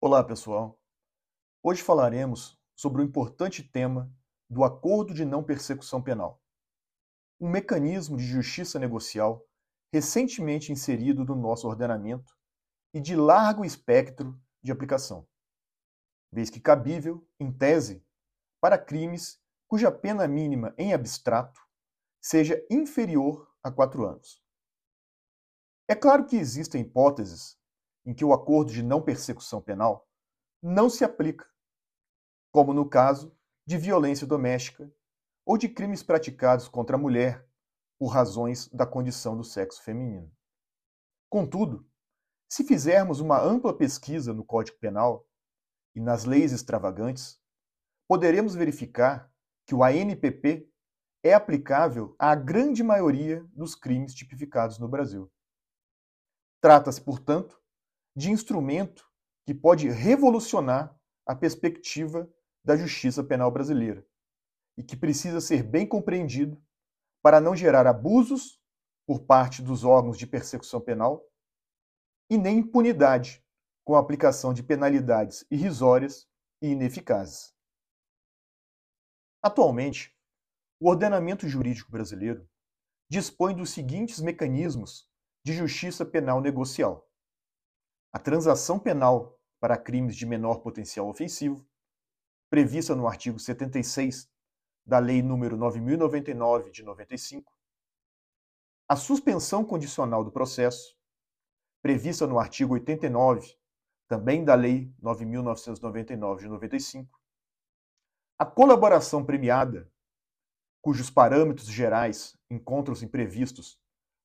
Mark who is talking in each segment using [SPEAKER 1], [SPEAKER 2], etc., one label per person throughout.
[SPEAKER 1] Olá, pessoal. Hoje falaremos sobre o importante tema do Acordo de Não Persecução Penal, um mecanismo de justiça negocial recentemente inserido no nosso ordenamento e de largo espectro de aplicação, vez que cabível, em tese, para crimes cuja pena mínima em abstrato seja inferior a quatro anos. É claro que existem hipóteses em que o acordo de não persecução penal não se aplica, como no caso de violência doméstica ou de crimes praticados contra a mulher por razões da condição do sexo feminino. Contudo, se fizermos uma ampla pesquisa no Código Penal e nas leis extravagantes, poderemos verificar que o ANPP é aplicável à grande maioria dos crimes tipificados no Brasil. Trata-se, portanto, de instrumento que pode revolucionar a perspectiva da justiça penal brasileira e que precisa ser bem compreendido para não gerar abusos por parte dos órgãos de persecução penal e nem impunidade com a aplicação de penalidades irrisórias e ineficazes. Atualmente, o ordenamento jurídico brasileiro dispõe dos seguintes mecanismos de justiça penal negocial: a transação penal para crimes de menor potencial ofensivo, prevista no artigo 76 da Lei nº 9099 de 95, a suspensão condicional do processo, prevista no artigo 89, também da Lei 9999 de 95, a colaboração premiada, cujos parâmetros gerais encontram-se previstos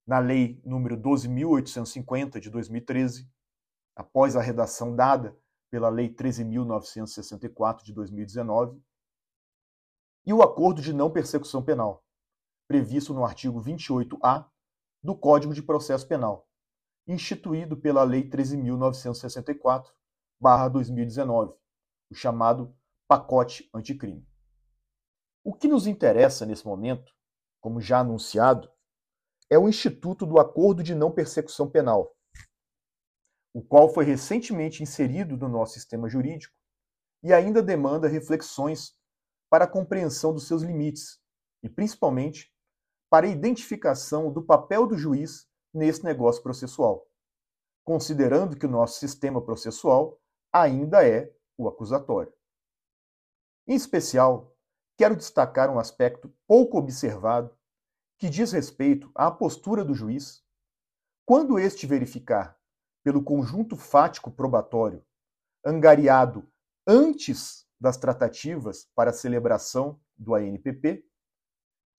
[SPEAKER 1] na Lei nº 12850 de 2013, após a redação dada pela Lei 13.964 de 2019, e o Acordo de Não Persecução Penal, previsto no artigo 28-A do Código de Processo Penal, instituído pela Lei 13.964-2019, o chamado Pacote Anticrime. O que nos interessa nesse momento, como já anunciado, é o Instituto do Acordo de Não Persecução Penal, o qual foi recentemente inserido no nosso sistema jurídico e ainda demanda reflexões para a compreensão dos seus limites e, principalmente, para a identificação do papel do juiz nesse negócio processual, considerando que o nosso sistema processual ainda é o acusatório. Em especial, quero destacar um aspecto pouco observado que diz respeito à postura do juiz quando este verificar pelo conjunto fático probatório angariado antes das tratativas para a celebração do ANPP,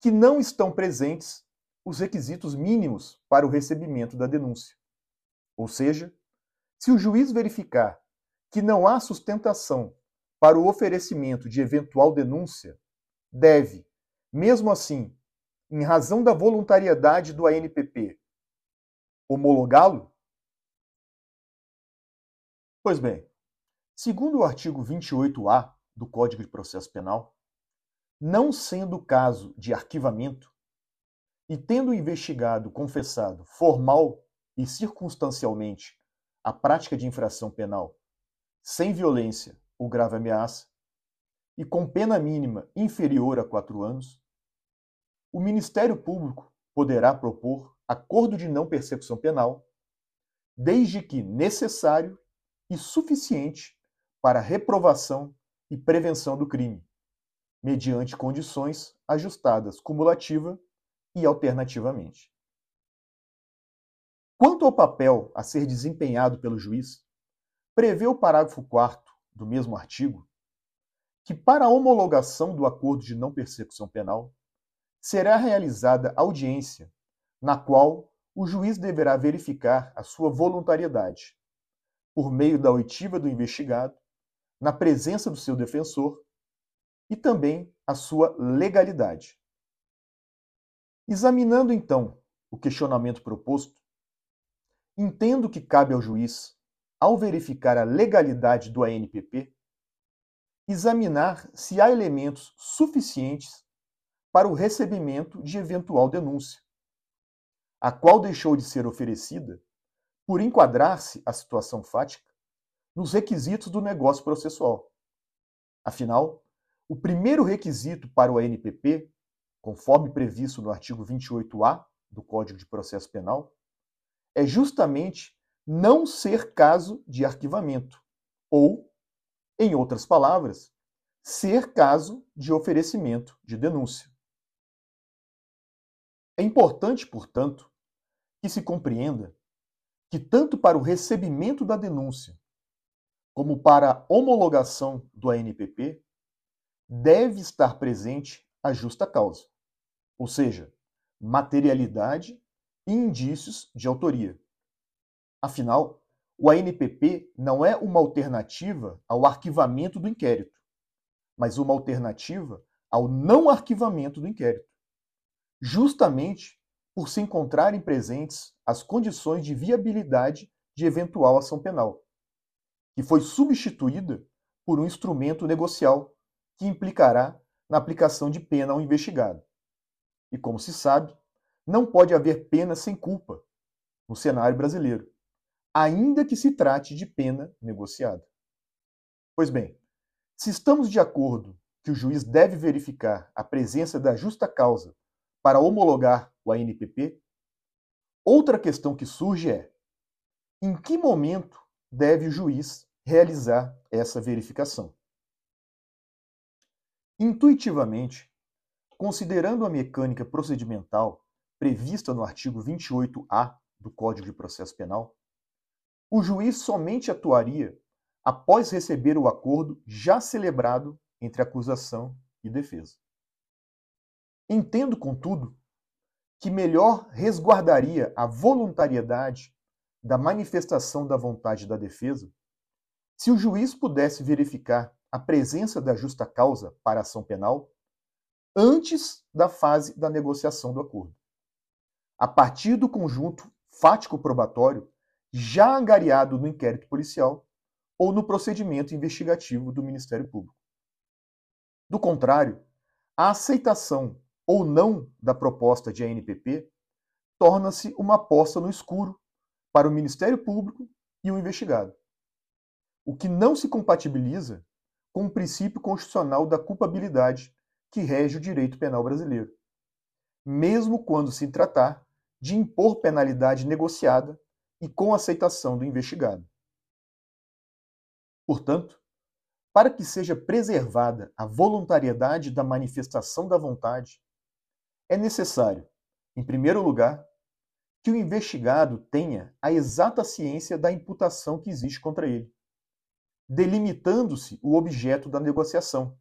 [SPEAKER 1] que não estão presentes os requisitos mínimos para o recebimento da denúncia. Ou seja, se o juiz verificar que não há sustentação para o oferecimento de eventual denúncia, deve, mesmo assim, em razão da voluntariedade do ANPP, homologá-lo Pois bem, segundo o artigo 28-A do Código de Processo Penal, não sendo caso de arquivamento e tendo investigado confessado formal e circunstancialmente a prática de infração penal sem violência ou grave ameaça e com pena mínima inferior a quatro anos, o Ministério Público poderá propor acordo de não persecução penal, desde que necessário e suficiente para reprovação e prevenção do crime, mediante condições ajustadas cumulativa e alternativamente. Quanto ao papel a ser desempenhado pelo juiz, prevê o parágrafo 4 do mesmo artigo que, para a homologação do acordo de não persecução penal, será realizada audiência, na qual o juiz deverá verificar a sua voluntariedade, por meio da oitiva do investigado, na presença do seu defensor e também a sua legalidade. Examinando então o questionamento proposto, entendo que cabe ao juiz, ao verificar a legalidade do ANPP, examinar se há elementos suficientes para o recebimento de eventual denúncia, a qual deixou de ser oferecida por enquadrar-se a situação fática nos requisitos do negócio processual. Afinal, o primeiro requisito para o ANPP, conforme previsto no artigo 28-A do Código de Processo Penal, é justamente não ser caso de arquivamento, ou, em outras palavras, ser caso de oferecimento de denúncia. É importante, portanto, que se compreenda que, tanto para o recebimento da denúncia como para a homologação do ANPP, deve estar presente a justa causa, ou seja, materialidade e indícios de autoria. Afinal, o ANPP não é uma alternativa ao arquivamento do inquérito, mas uma alternativa ao não arquivamento do inquérito, justamente por se encontrarem presentes as condições de viabilidade de eventual ação penal, que foi substituída por um instrumento negocial que implicará na aplicação de pena ao investigado. E como se sabe, não pode haver pena sem culpa no cenário brasileiro, ainda que se trate de pena negociada. Pois bem, se estamos de acordo que o juiz deve verificar a presença da justa causa para homologar o ANPP, outra questão que surge é: em que momento deve o juiz realizar essa verificação? Intuitivamente, considerando a mecânica procedimental prevista no artigo 28-A do Código de Processo Penal, o juiz somente atuaria após receber o acordo já celebrado entre acusação e defesa. Entendo, contudo, que melhor resguardaria a voluntariedade da manifestação da vontade da defesa se o juiz pudesse verificar a presença da justa causa para ação penal antes da fase da negociação do acordo, a partir do conjunto fático probatório já angariado no inquérito policial ou no procedimento investigativo do Ministério Público. Do contrário, a aceitação ou não da proposta de ANPP torna-se uma aposta no escuro para o Ministério Público e o investigado, o que não se compatibiliza com o princípio constitucional da culpabilidade que rege o direito penal brasileiro, mesmo quando se tratar de impor penalidade negociada e com aceitação do investigado. Portanto, para que seja preservada a voluntariedade da manifestação da vontade, é necessário, em primeiro lugar, que o investigado tenha a exata ciência da imputação que existe contra ele, delimitando-se o objeto da negociação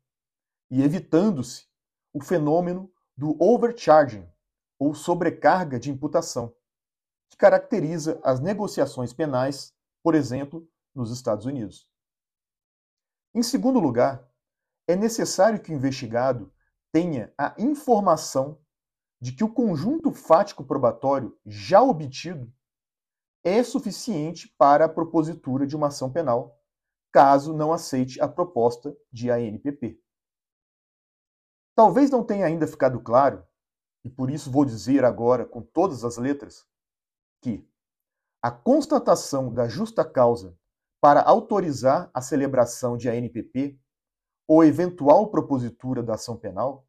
[SPEAKER 1] e evitando-se o fenômeno do overcharging, ou sobrecarga de imputação, que caracteriza as negociações penais, por exemplo, nos Estados Unidos. Em segundo lugar, é necessário que o investigado tenha a informação de que o conjunto fático probatório já obtido é suficiente para a propositura de uma ação penal, caso não aceite a proposta de ANPP. Talvez não tenha ainda ficado claro, e por isso vou dizer agora com todas as letras, que a constatação da justa causa para autorizar a celebração de ANPP ou eventual propositura da ação penal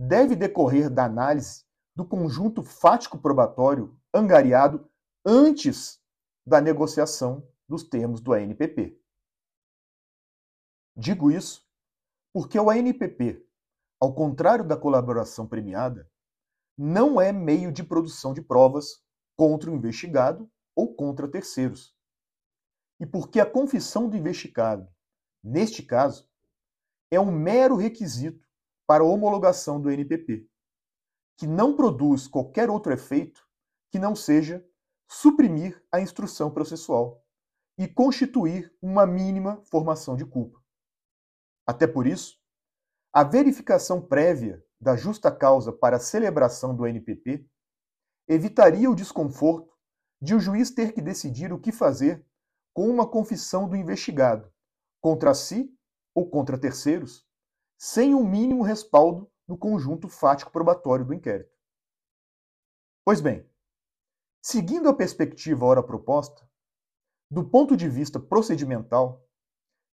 [SPEAKER 1] deve decorrer da análise do conjunto fático probatório angariado antes da negociação dos termos do ANPP. Digo isso porque o ANPP, ao contrário da colaboração premiada, não é meio de produção de provas contra o investigado ou contra terceiros e porque a confissão do investigado, neste caso, é um mero requisito para homologação do NPP, que não produz qualquer outro efeito que não seja suprimir a instrução processual e constituir uma mínima formação de culpa. Até por isso, a verificação prévia da justa causa para a celebração do NPP evitaria o desconforto de o juiz ter que decidir o que fazer com uma confissão do investigado, contra si ou contra terceiros, sem o um mínimo respaldo no conjunto fático probatório do inquérito. Pois bem, seguindo a perspectiva ora proposta, Do ponto de vista procedimental,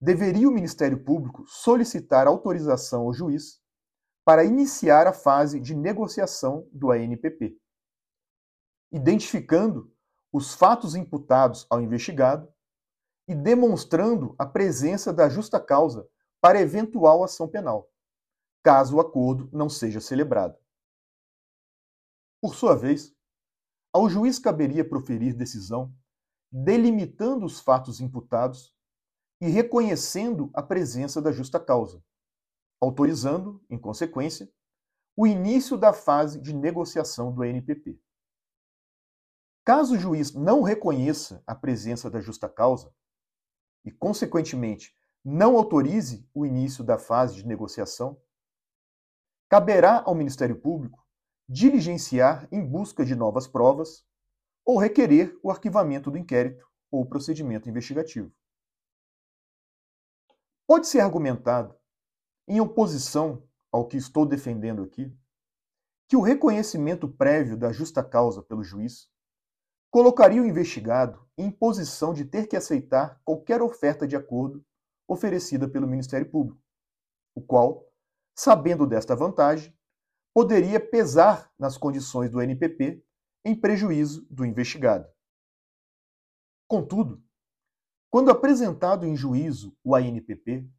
[SPEAKER 1] deveria o Ministério Público solicitar autorização ao juiz para iniciar a fase de negociação do ANPP, identificando os fatos imputados ao investigado e demonstrando a presença da justa causa para eventual ação penal, caso o acordo não seja celebrado. Por sua vez, ao juiz caberia proferir decisão delimitando os fatos imputados e reconhecendo a presença da justa causa, autorizando, em consequência, o início da fase de negociação do ANPP. Caso o juiz não reconheça a presença da justa causa e, consequentemente, não autorize o início da fase de negociação, caberá ao Ministério Público diligenciar em busca de novas provas ou requerer o arquivamento do inquérito ou procedimento investigativo. Pode ser argumentado, em oposição ao que estou defendendo aqui, que o reconhecimento prévio da justa causa pelo juiz colocaria o investigado em posição de ter que aceitar qualquer oferta de acordo oferecida pelo Ministério Público, o qual, sabendo desta vantagem, poderia pesar nas condições do NPP em prejuízo do investigado. Contudo, quando apresentado em juízo o ANPP,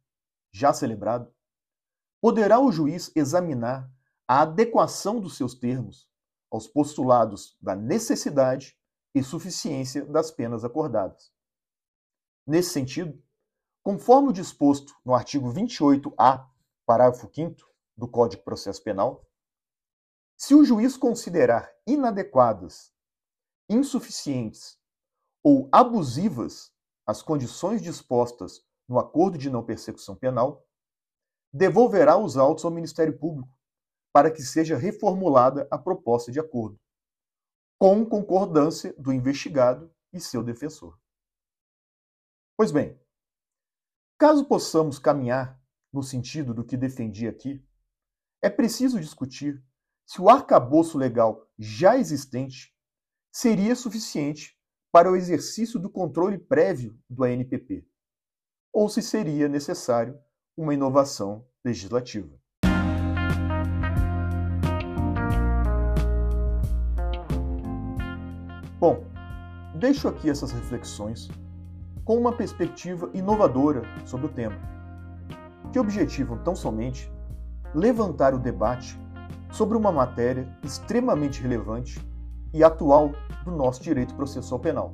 [SPEAKER 1] já celebrado, poderá o juiz examinar a adequação dos seus termos aos postulados da necessidade e suficiência das penas acordadas. Nesse sentido, conforme o disposto no artigo 28-A, parágrafo 5 do Código de Processo Penal, se o juiz considerar inadequadas, insuficientes ou abusivas as condições dispostas no acordo de não persecução penal, devolverá os autos ao Ministério Público para que seja reformulada a proposta de acordo, com concordância do investigado e seu defensor. Pois bem, caso possamos caminhar no sentido do que defendi aqui, é preciso discutir se o arcabouço legal já existente seria suficiente para o exercício do controle prévio do ANPP, ou se seria necessário uma inovação legislativa. Bom, deixo aqui essas reflexões com uma perspectiva inovadora sobre o tema, que objetivam tão somente? Levantar o debate sobre uma matéria extremamente relevante e atual do nosso direito processual penal.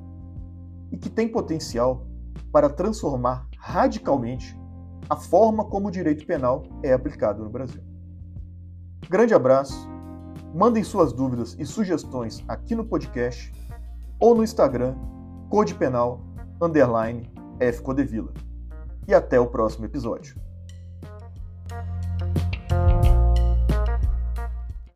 [SPEAKER 1] E que tem potencial para transformar radicalmente a forma como o direito penal é aplicado no Brasil. Grande abraço, mandem suas dúvidas e sugestões aqui no podcast ou no Instagram Code Penal underline F Codevila. E até o próximo episódio.